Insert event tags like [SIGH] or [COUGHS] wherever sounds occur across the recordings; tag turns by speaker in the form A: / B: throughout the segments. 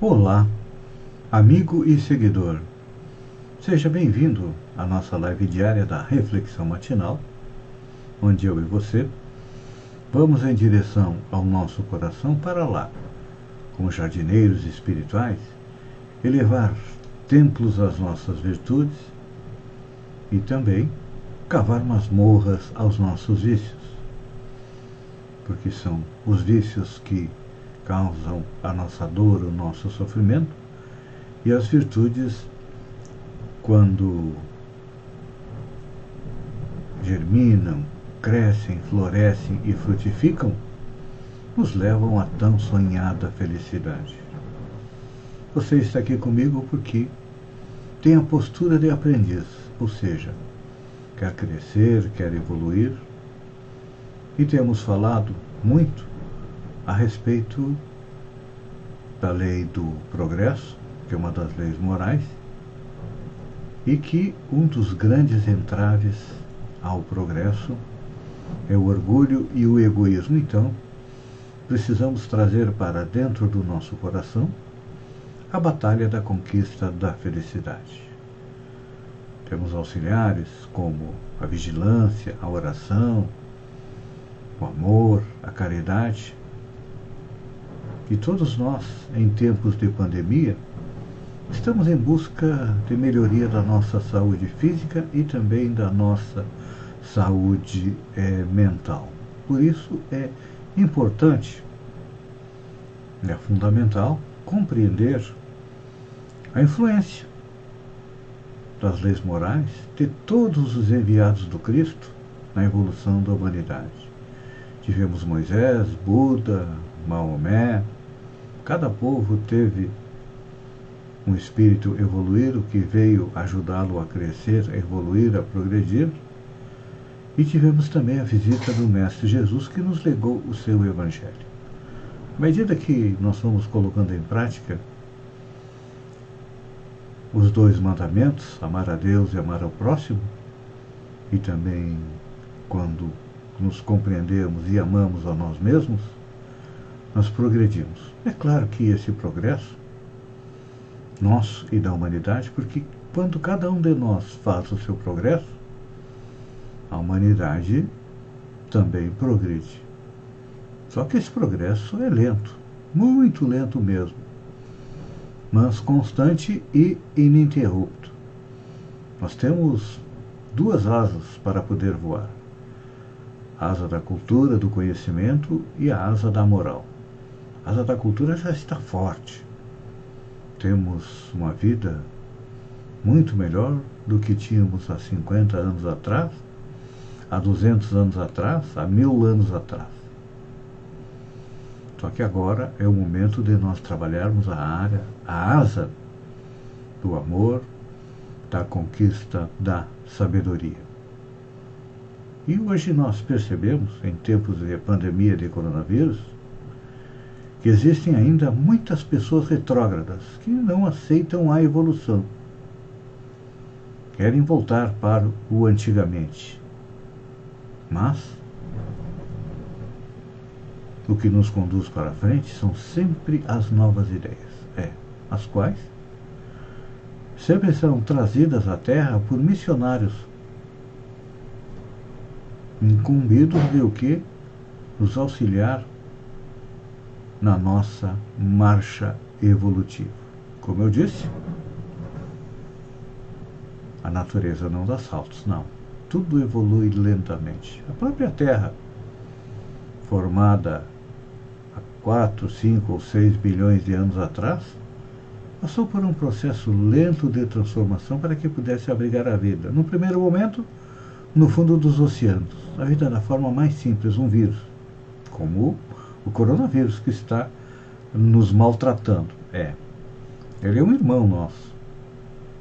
A: Olá, amigo e seguidor. Seja bem-vindo à nossa live diária da Reflexão Matinal, onde eu e você vamos em direção ao nosso coração para lá, como jardineiros espirituais, elevar templos às nossas virtudes e também cavar masmorras aos nossos vícios, porque são os vícios que causam a nossa dor, o nosso sofrimento, e as virtudes, quando germinam, crescem, florescem e frutificam, nos levam à tão sonhada felicidade. Você está aqui comigo porque tem a postura de aprendiz, ou seja, quer crescer, quer evoluir, e temos falado muito a respeito da lei do progresso, que é uma das leis morais, e que um dos grandes entraves ao progresso é o orgulho e o egoísmo. Então, precisamos trazer para dentro do nosso coração a batalha da conquista da felicidade. Temos auxiliares como a vigilância, a oração, o amor, a caridade, e todos nós, em tempos de pandemia, estamos em busca de melhoria da nossa saúde física e também da nossa saúde é, mental. Por isso é importante, é fundamental compreender a influência das leis morais de todos os enviados do Cristo na evolução da humanidade. Tivemos Moisés, Buda, Maomé, Cada povo teve um espírito evoluído que veio ajudá-lo a crescer, a evoluir, a progredir. E tivemos também a visita do Mestre Jesus que nos legou o seu Evangelho. À medida que nós vamos colocando em prática os dois mandamentos, amar a Deus e amar ao próximo, e também quando nos compreendemos e amamos a nós mesmos, nós progredimos. É claro que esse progresso, nosso e da humanidade, porque quando cada um de nós faz o seu progresso, a humanidade também progride. Só que esse progresso é lento, muito lento mesmo, mas constante e ininterrupto. Nós temos duas asas para poder voar: a asa da cultura, do conhecimento e a asa da moral a da cultura já está forte. Temos uma vida muito melhor do que tínhamos há 50 anos atrás, há 200 anos atrás, há mil anos atrás. Só que agora é o momento de nós trabalharmos a área, a asa do amor, da conquista da sabedoria. E hoje nós percebemos, em tempos de pandemia de coronavírus, existem ainda muitas pessoas retrógradas que não aceitam a evolução. Querem voltar para o antigamente. Mas o que nos conduz para frente são sempre as novas ideias, é, as quais sempre são trazidas à Terra por missionários incumbidos de o que? Nos auxiliar na nossa marcha evolutiva. Como eu disse, a natureza não dá saltos, não. Tudo evolui lentamente. A própria Terra, formada há 4, 5 ou 6 bilhões de anos atrás, passou por um processo lento de transformação para que pudesse abrigar a vida. No primeiro momento, no fundo dos oceanos, a vida da forma mais simples, um vírus, como o coronavírus que está nos maltratando. É, Ele é um irmão nosso.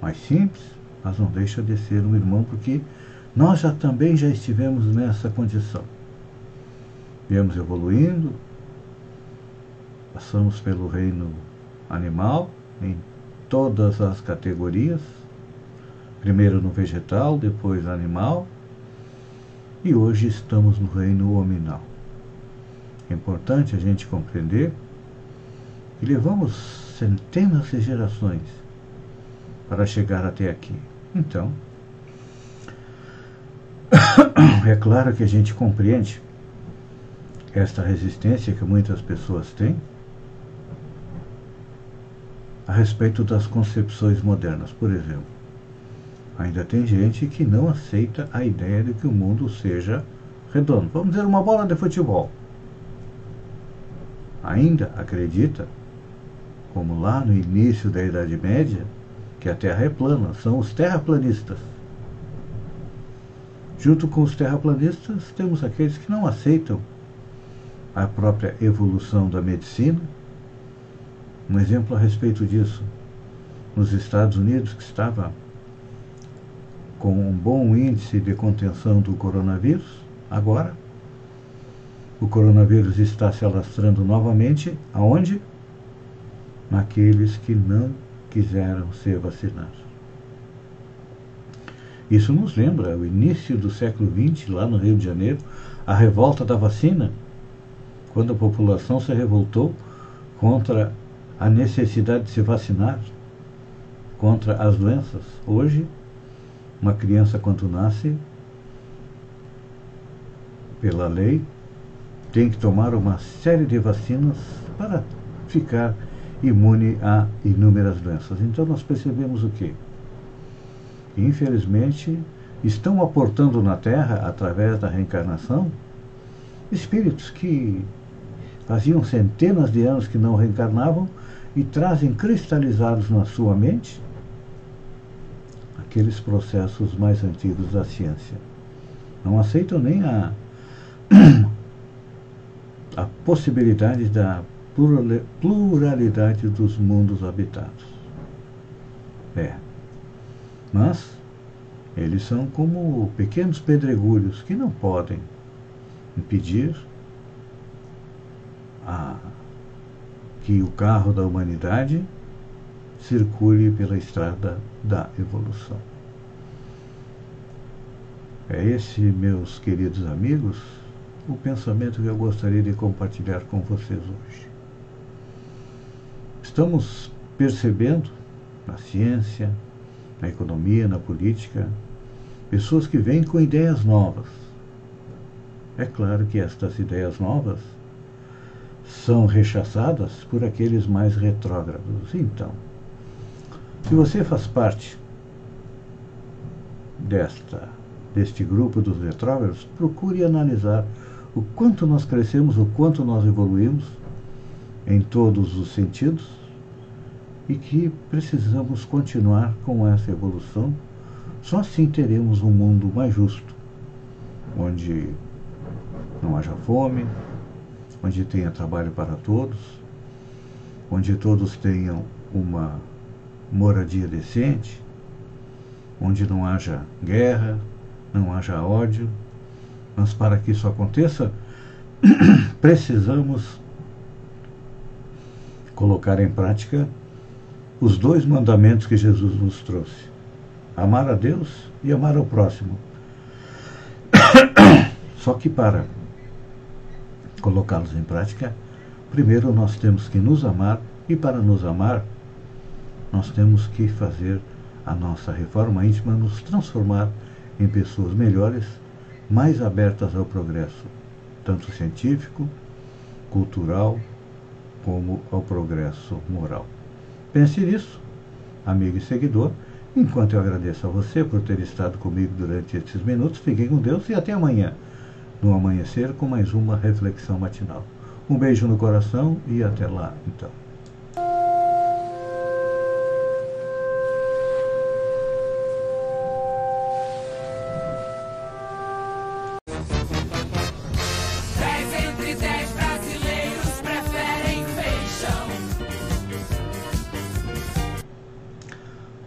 A: Mais simples, mas não deixa de ser um irmão porque nós já também já estivemos nessa condição. Viemos evoluindo, passamos pelo reino animal, em todas as categorias, primeiro no vegetal, depois animal, e hoje estamos no reino hominal. É importante a gente compreender que levamos centenas de gerações para chegar até aqui. Então, [COUGHS] é claro que a gente compreende esta resistência que muitas pessoas têm a respeito das concepções modernas. Por exemplo, ainda tem gente que não aceita a ideia de que o mundo seja redondo. Vamos dizer, uma bola de futebol. Ainda acredita, como lá no início da Idade Média, que a Terra é plana. São os terraplanistas. Junto com os terraplanistas, temos aqueles que não aceitam a própria evolução da medicina, um exemplo a respeito disso, nos Estados Unidos, que estava com um bom índice de contenção do coronavírus, agora o coronavírus está se alastrando novamente, aonde? Naqueles que não quiseram ser vacinados. Isso nos lembra o início do século XX, lá no Rio de Janeiro, a revolta da vacina, quando a população se revoltou contra a necessidade de se vacinar contra as doenças. Hoje, uma criança quando nasce, pela lei, tem que tomar uma série de vacinas para ficar imune a inúmeras doenças. Então nós percebemos o quê? Infelizmente, estão aportando na Terra, através da reencarnação, espíritos que faziam centenas de anos que não reencarnavam e trazem cristalizados na sua mente aqueles processos mais antigos da ciência. Não aceitam nem a, [CLEARS THROAT] a possibilidade da pluralidade dos mundos habitados. É. Mas eles são como pequenos pedregulhos que não podem impedir a que o carro da humanidade circule pela estrada da evolução. É esse, meus queridos amigos, o pensamento que eu gostaria de compartilhar com vocês hoje. Estamos percebendo na ciência, na economia, na política, pessoas que vêm com ideias novas. É claro que estas ideias novas são rechaçadas por aqueles mais retrógrados. Então, se você faz parte desta deste grupo dos retrógrados, procure analisar o quanto nós crescemos, o quanto nós evoluímos em todos os sentidos e que precisamos continuar com essa evolução. Só assim teremos um mundo mais justo, onde não haja fome, onde tenha trabalho para todos, onde todos tenham uma moradia decente, onde não haja guerra, não haja ódio. Mas para que isso aconteça, [CLEARS THROAT] precisamos colocar em prática os dois mandamentos que Jesus nos trouxe: amar a Deus e amar ao próximo. [CLEARS THROAT] Só que para colocá-los em prática, primeiro nós temos que nos amar e para nos amar, nós temos que fazer a nossa reforma íntima, nos transformar em pessoas melhores, mais abertas ao progresso, tanto científico, cultural, como ao progresso moral. Pense nisso, amigo e seguidor. Enquanto eu agradeço a você por ter estado comigo durante esses minutos, fiquem com Deus e até amanhã no amanhecer com mais uma reflexão matinal. Um beijo no coração e até lá, então.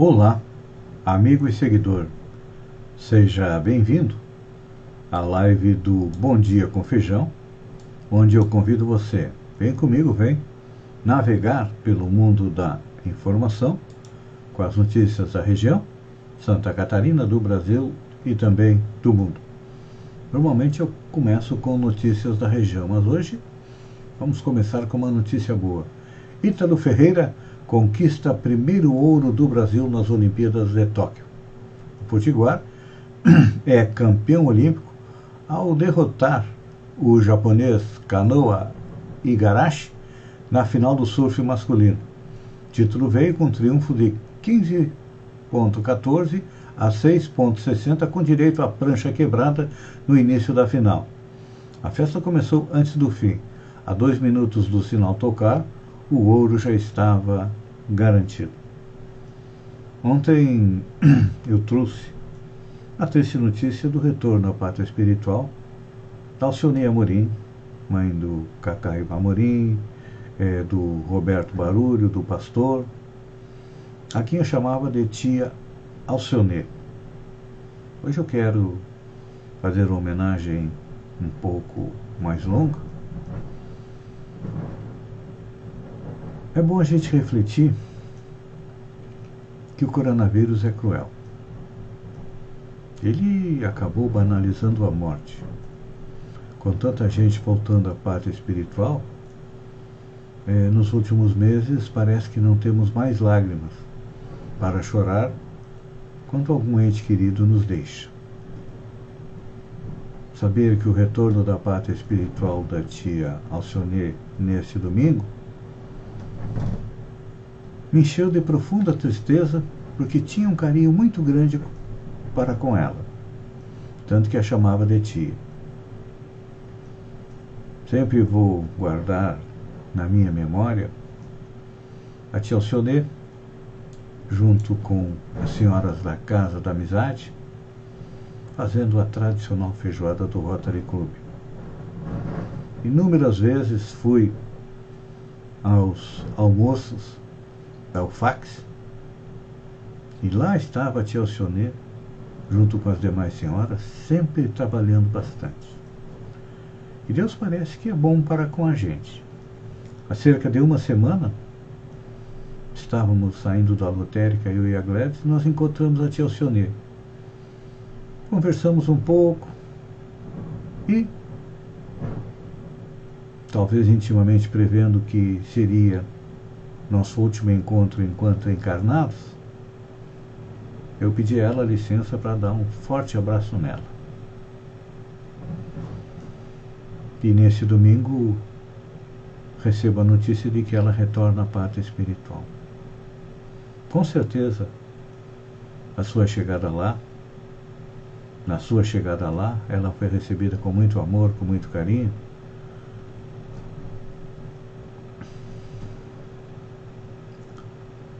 A: Olá, amigo e seguidor. Seja bem-vindo à live do Bom Dia com Feijão, onde eu convido você, vem comigo, vem navegar pelo mundo da informação com as notícias da região, Santa Catarina, do Brasil e também do mundo. Normalmente eu começo com notícias da região, mas hoje vamos começar com uma notícia boa. Ítalo Ferreira conquista primeiro ouro do Brasil nas Olimpíadas de Tóquio. O Potiguar [CLEARS THROAT] é campeão olímpico ao derrotar o japonês Kanoa Igarashi na final do surf masculino. O título veio com triunfo de 15.14 a 6.60 com direito à prancha quebrada no início da final. A festa começou antes do fim. A dois minutos do sinal tocar, o ouro já estava garantido. Ontem [CLEARS THROAT] eu trouxe a triste notícia do retorno à pátria espiritual da Alcione Amorim, mãe do Cacai Amorim, é, do Roberto Barulho, do pastor, a quem eu chamava de tia Alcione. Hoje eu quero fazer uma homenagem um pouco mais longa. É bom a gente refletir que o coronavírus é cruel. Ele acabou banalizando a morte. Com tanta gente voltando à pátria espiritual, é, nos últimos meses parece que não temos mais lágrimas para chorar quando algum ente querido nos deixa. Saber que o retorno da pátria espiritual da tia Alcione neste domingo me encheu de profunda tristeza porque tinha um carinho muito grande para com ela, tanto que a chamava de tia. Sempre vou guardar na minha memória a tia Alcione, junto com as senhoras da Casa da Amizade, fazendo a tradicional feijoada do Rotary Club. Inúmeras vezes fui aos almoços da UFAX e lá estava a tia Alcione, junto com as demais senhoras, sempre trabalhando bastante. E Deus parece que é bom para com a gente. Há cerca de uma semana, estávamos saindo da lotérica, eu e a Gladys, nós encontramos a tia Alcione. Conversamos um pouco e, talvez intimamente prevendo que seria nosso último encontro enquanto encarnados, eu pedi a ela licença para dar um forte abraço nela. E nesse domingo recebo a notícia de que ela retorna à pátria espiritual. Com certeza, a sua chegada lá, na sua chegada lá, ela foi recebida com muito amor, com muito carinho.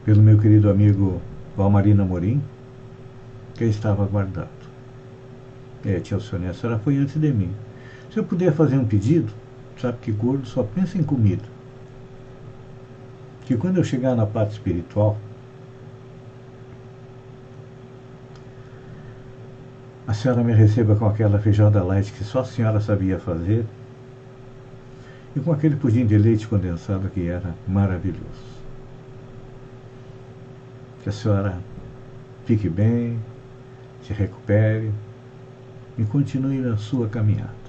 A: Pelo meu querido amigo Valmarina Morim, que estava aguardando. É, tia Alcione, a senhora foi antes de mim. Se eu puder fazer um pedido, sabe que gordo só pensa em comida. Que quando eu chegar na parte espiritual, a senhora me receba com aquela feijada light que só a senhora sabia fazer e com aquele pudim de leite condensado que era maravilhoso. Que a senhora fique bem, se recupere e continue na sua caminhada.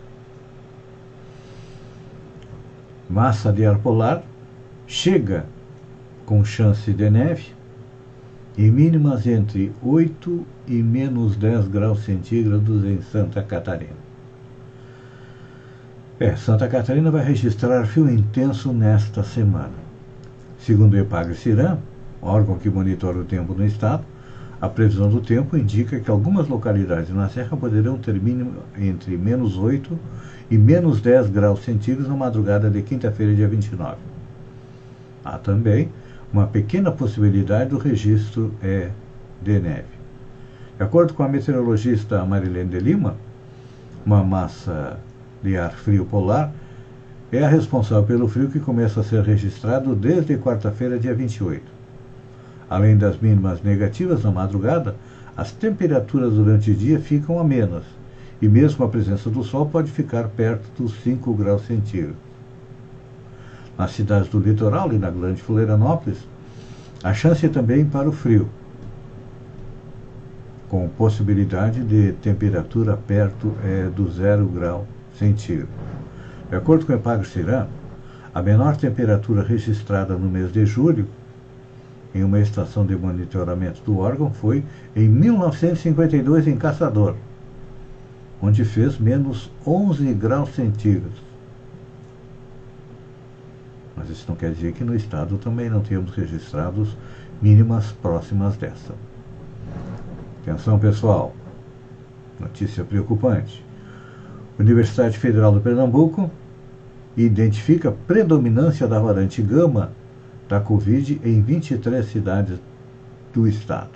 A: massa de ar polar chega com chance de neve e mínimas entre 8 e menos 10 graus centígrados em Santa Catarina. É, Santa Catarina vai registrar fio intenso nesta semana. Segundo o EPAG-CIRAM, órgão que monitora o tempo no estado, a previsão do tempo indica que algumas localidades na Serra poderão ter mínimo entre menos 8 e menos 10 graus centígrados na madrugada de quinta-feira, dia 29. Há também uma pequena possibilidade do registro é de neve. De acordo com a meteorologista Marilene de Lima, uma massa de ar frio polar é a responsável pelo frio que começa a ser registrado desde quarta-feira, dia 28. Além das mínimas negativas na madrugada, as temperaturas durante o dia ficam amenas e mesmo a presença do sol pode ficar perto dos 5 graus centígrados. Nas cidades do litoral e na grande Florianópolis, a chance é também para o frio, com possibilidade de temperatura perto é, do zero grau centígrado. De acordo com o Epagre a menor temperatura registrada no mês de julho em uma estação de monitoramento do órgão foi em 1952 em Caçador, onde fez menos 11 graus centígrados. Mas isso não quer dizer que no estado também não tenhamos registrados mínimas próximas dessa. Atenção pessoal, notícia preocupante. Universidade Federal do Pernambuco identifica predominância da variante gama da Covid em 23 cidades do estado.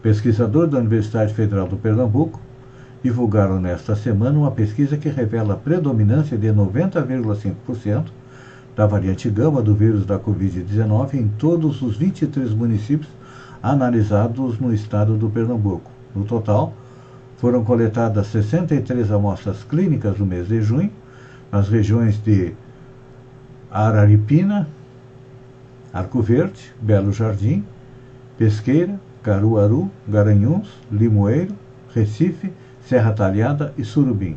A: Pesquisadores da Universidade Federal do Pernambuco divulgaram nesta semana uma pesquisa que revela a predominância de 90,5% da variante gama do vírus da Covid-19 em todos os 23 municípios analisados no estado do Pernambuco. No total, foram coletadas 63 amostras clínicas no mês de junho, nas regiões de Araripina, Arco Verde, Belo Jardim, Pesqueira, Caruaru, Garanhuns, Limoeiro, Recife, Serra Talhada e Surubim.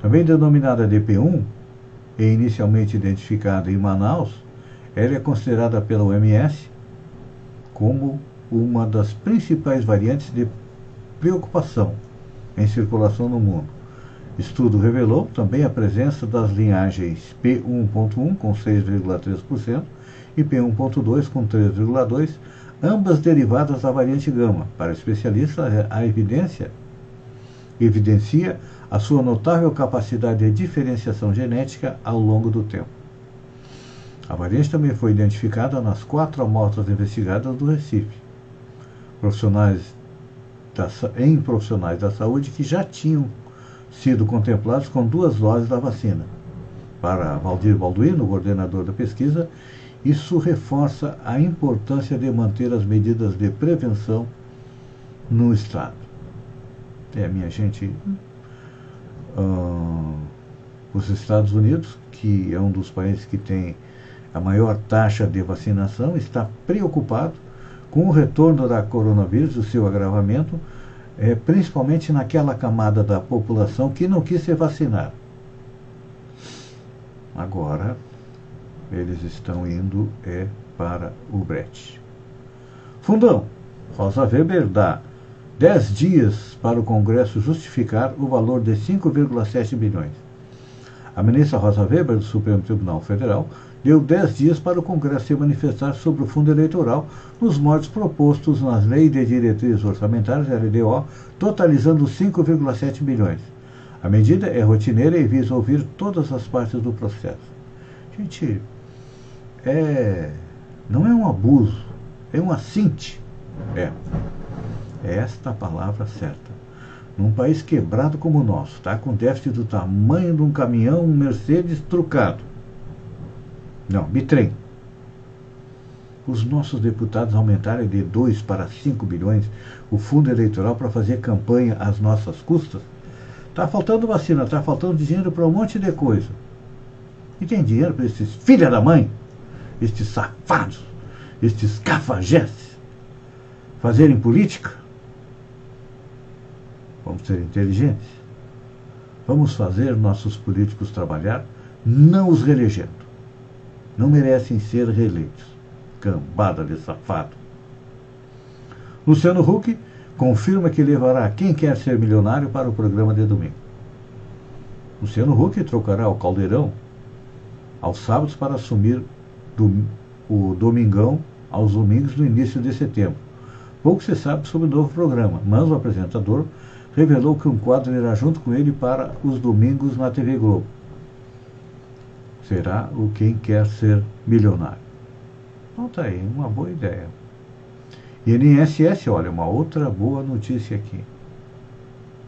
A: Também denominada DP1 e inicialmente identificada em Manaus, ela é considerada pela OMS como uma das principais variantes de preocupação em circulação no mundo. Estudo revelou também a presença das linhagens P1.1 com 6,3% e P1.2 com 3,2%, ambas derivadas da variante gama. Para especialistas, a evidência evidencia a sua notável capacidade de diferenciação genética ao longo do tempo. A variante também foi identificada nas quatro amostras investigadas do Recife, profissionais da, em profissionais da saúde que já tinham sido contemplados com duas doses da vacina. Para Valdir Balduino, coordenador da pesquisa, isso reforça a importância de manter as medidas de prevenção no Estado. É, minha gente, uh, os Estados Unidos, que é um dos países que tem a maior taxa de vacinação, está preocupado com o retorno da coronavírus, o seu agravamento, é, principalmente naquela camada da população que não quis se vacinar. Agora, eles estão indo é para o Brete. Fundão, Rosa Weber dá 10 dias para o Congresso justificar o valor de 5,7 bilhões. A ministra Rosa Weber, do Supremo Tribunal Federal, deu 10 dias para o Congresso se manifestar sobre o fundo eleitoral nos modos propostos nas leis de diretrizes orçamentárias, LDO, totalizando 5,7 bilhões. A medida é rotineira e visa ouvir todas as partes do processo. Gente, é, não é um abuso, é um assinte. É. É esta a palavra certa. Num país quebrado como o nosso, tá? com déficit do tamanho de um caminhão um Mercedes trucado. Não, bitrem. Os nossos deputados aumentarem de 2 para 5 bilhões o fundo eleitoral para fazer campanha às nossas custas. Está faltando vacina, está faltando dinheiro para um monte de coisa. E tem dinheiro para esses filha da mãe? Estes safados, estes cafajestes, fazerem política? Vamos ser inteligentes. Vamos fazer nossos políticos trabalhar, não os reelegendo. Não merecem ser reeleitos. Cambada de safado. Luciano Huck confirma que levará quem quer ser milionário para o programa de domingo. Luciano Huck trocará o caldeirão aos sábados para assumir do, o Domingão aos domingos no início de setembro. Pouco se sabe sobre o novo programa, mas o apresentador revelou que um quadro irá junto com ele para os domingos na TV Globo. Será o Quem Quer Ser Milionário. Então tá aí, uma boa ideia. INSS, olha, uma outra boa notícia aqui.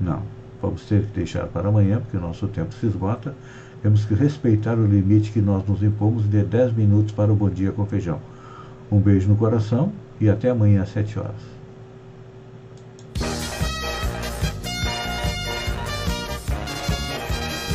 A: Não, vamos ter que deixar para amanhã, porque o nosso tempo se esgota. Temos que respeitar o limite que nós nos impomos de 10 minutos para o Bom Dia com Feijão. Um beijo no coração e até amanhã às 7 horas.